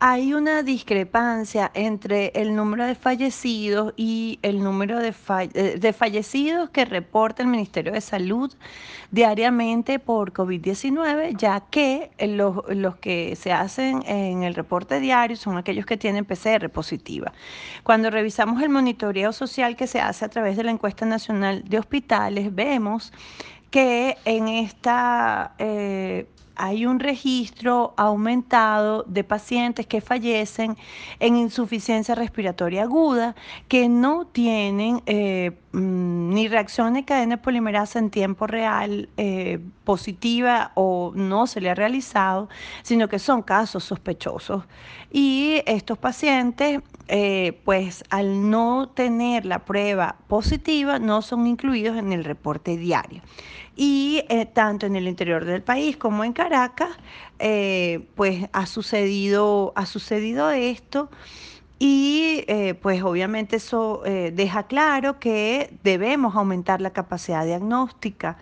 hay una discrepancia entre el número de fallecidos y el número de, eh, fallecidos que reporta el Ministerio de Salud diariamente por COVID-19, ya que los, los, que se hacen en el reporte diario son aquellos que tienen PCR positiva. Cuando revisamos el monitoreo social que se hace a través de la encuesta nacional de hospitales, vemos que en esta eh, hay un registro aumentado de pacientes que fallecen en insuficiencia respiratoria aguda, que no tienen eh, mm, ni reacción de cadena polimerasa en tiempo real eh, positiva o no se le ha realizado, sino que son casos sospechosos. Y estos pacientes, eh, pues al no tener la prueba positiva, no son incluidos en el reporte diario y eh, tanto en el interior del país como en Caracas, pues ha sucedido, ha sucedido esto. Y eh, pues obviamente eso deja claro que debemos aumentar la capacidad diagnóstica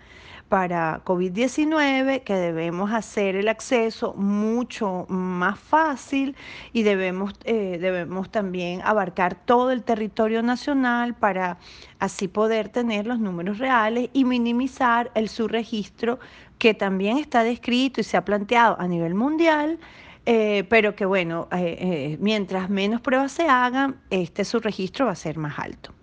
para COVID-19, que debemos hacer el acceso mucho más fácil y debemos, eh, debemos también abarcar todo el territorio nacional para así poder tener los números reales y minimizar el subregistro que también está descrito y se ha planteado a nivel mundial. Eh, pero que bueno, eh, mientras menos pruebas se hagan, este subregistro va a ser más alto.